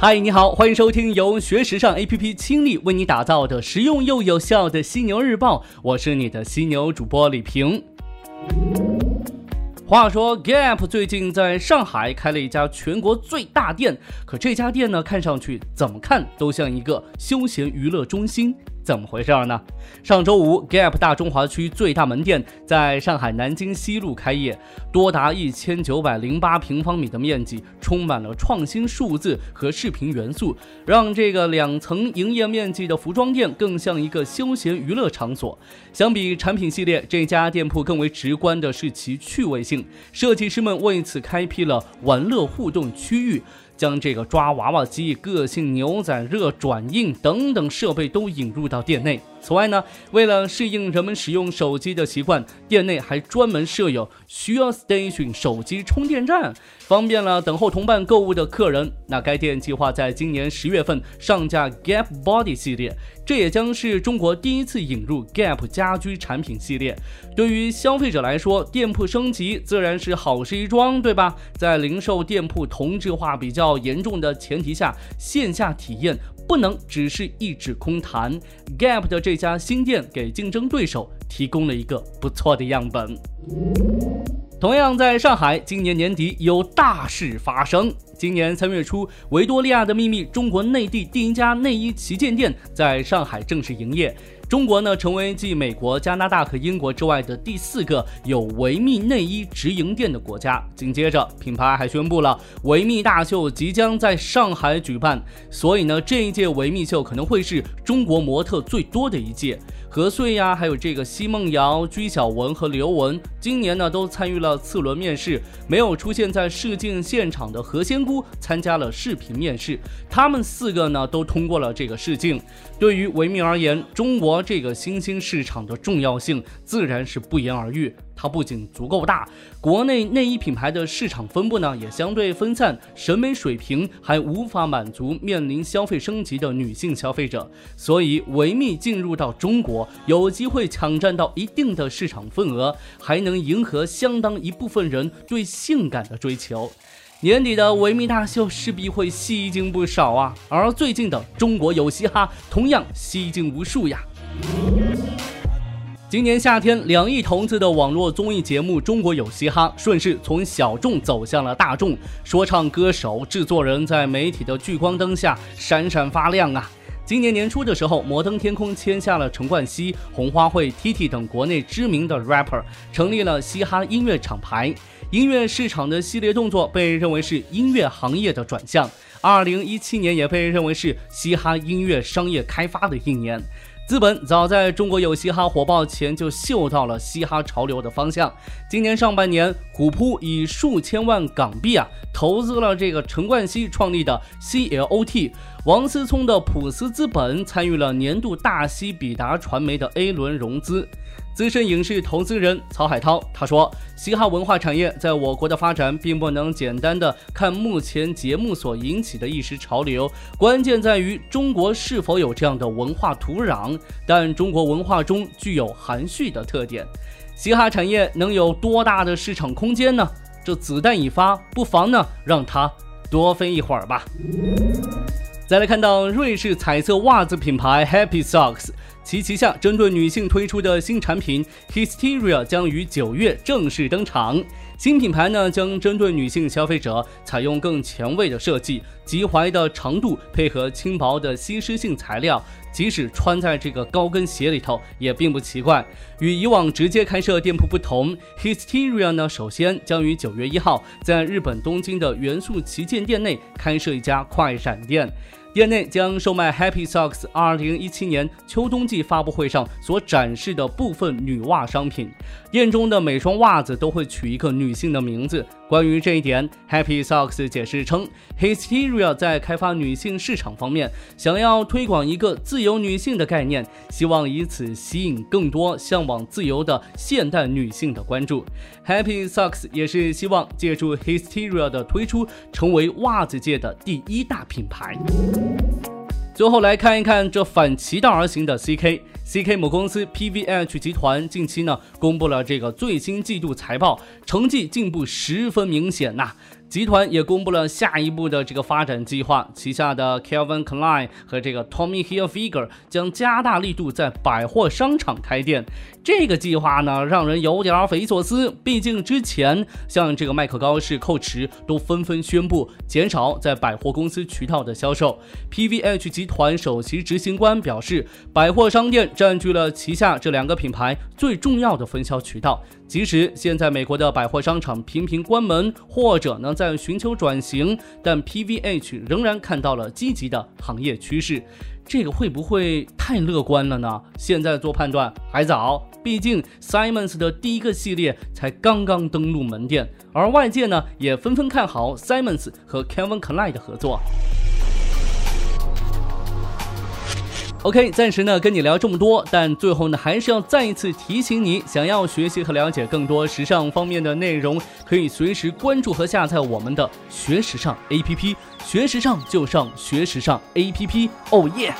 嗨，你好，欢迎收听由学时尚 APP 倾力为你打造的实用又有效的犀牛日报，我是你的犀牛主播李平。话说，Gap 最近在上海开了一家全国最大店，可这家店呢，看上去怎么看都像一个休闲娱乐中心。怎么回事呢？上周五，Gap 大中华区最大门店在上海南京西路开业，多达一千九百零八平方米的面积，充满了创新数字和视频元素，让这个两层营业面积的服装店更像一个休闲娱乐场所。相比产品系列，这家店铺更为直观的是其趣味性，设计师们为此开辟了玩乐互动区域。将这个抓娃娃机、个性牛仔、热转印等等设备都引入到店内。此外呢，为了适应人们使用手机的习惯，店内还专门设有需要 Station 手机充电站，方便了等候同伴购物的客人。那该店计划在今年十月份上架 Gap Body 系列，这也将是中国第一次引入 Gap 家居产品系列。对于消费者来说，店铺升级自然是好事一桩，对吧？在零售店铺同质化比较严重的前提下，线下体验。不能只是一纸空谈。Gap 的这家新店给竞争对手提供了一个不错的样本。同样在上海，今年年底有大事发生。今年三月初，维多利亚的秘密中国内地第一家内衣旗舰店在上海正式营业。中国呢，成为继美国、加拿大和英国之外的第四个有维密内衣直营店的国家。紧接着，品牌还宣布了维密大秀即将在上海举办，所以呢，这一届维密秀可能会是中国模特最多的一届。何穗呀，还有这个奚梦瑶、鞠晓雯和刘雯，今年呢都参与了次轮面试。没有出现在试镜现场的何仙姑参加了视频面试，他们四个呢都通过了这个试镜。对于维密而言，中国这个新兴市场的重要性自然是不言而喻。它不仅足够大，国内内衣品牌的市场分布呢也相对分散，审美水平还无法满足面临消费升级的女性消费者，所以维密进入到中国，有机会抢占到一定的市场份额，还能迎合相当一部分人对性感的追求。年底的维密大秀势必会吸睛不少啊，而最近的中国有嘻哈同样吸睛无数呀。今年夏天，两亿童子的网络综艺节目《中国有嘻哈》顺势从小众走向了大众，说唱歌手、制作人在媒体的聚光灯下闪闪发亮啊！今年年初的时候，摩登天空签下了陈冠希、红花会、T.T 等国内知名的 rapper，成立了嘻哈音乐厂牌。音乐市场的系列动作被认为是音乐行业的转向。二零一七年也被认为是嘻哈音乐商业开发的一年。资本早在中国有嘻哈火爆前就嗅到了嘻哈潮流的方向。今年上半年，虎扑以数千万港币啊投资了这个陈冠希创立的 CLOT，王思聪的普思资本参与了年度大西比达传媒的 A 轮融资。资深影视投资人曹海涛他说：“嘻哈文化产业在我国的发展，并不能简单的看目前节目所引起的一时潮流，关键在于中国是否有这样的文化土壤。但中国文化中具有含蓄的特点，嘻哈产业能有多大的市场空间呢？这子弹一发，不妨呢让它多飞一会儿吧。”再来看到瑞士彩色袜子品牌 Happy Socks。其旗下针对女性推出的新产品 Hysteria 将于九月正式登场。新品牌呢将针对女性消费者，采用更前卫的设计，及踝的长度配合轻薄的吸湿性材料，即使穿在这个高跟鞋里头也并不奇怪。与以往直接开设店铺不同，Hysteria 呢首先将于九月一号在日本东京的元素旗舰店内开设一家快闪店。店内将售卖 Happy Socks 2017年秋冬季发布会上所展示的部分女袜商品。店中的每双袜子都会取一个女性的名字。关于这一点，Happy Socks 解释称，Hysteria 在开发女性市场方面，想要推广一个自由女性的概念，希望以此吸引更多向往自由的现代女性的关注。Happy Socks 也是希望借助 Hysteria 的推出，成为袜子界的第一大品牌。最后来看一看这反其道而行的 CK，CK 母公司 PVH 集团近期呢公布了这个最新季度财报，成绩进步十分明显呐。集团也公布了下一步的这个发展计划，旗下的 Calvin Klein 和这个 Tommy Hilfiger 将加大力度在百货商场开店。这个计划呢，让人有点匪夷所思。毕竟之前像这个麦克高士、蔻驰都纷纷宣布减少在百货公司渠道的销售。PVH 集团首席执行官表示，百货商店占据了旗下这两个品牌最重要的分销渠道。即使现在美国的百货商场频频关门，或者呢在寻求转型，但 PVH 仍然看到了积极的行业趋势。这个会不会太乐观了呢？现在做判断还早，毕竟 Simons 的第一个系列才刚刚登陆门店，而外界呢也纷纷看好 Simons 和 Kevin Klein 的合作。OK，暂时呢跟你聊这么多，但最后呢还是要再一次提醒你，想要学习和了解更多时尚方面的内容，可以随时关注和下载我们的学时尚 APP，学时尚就上学时尚 APP，哦耶！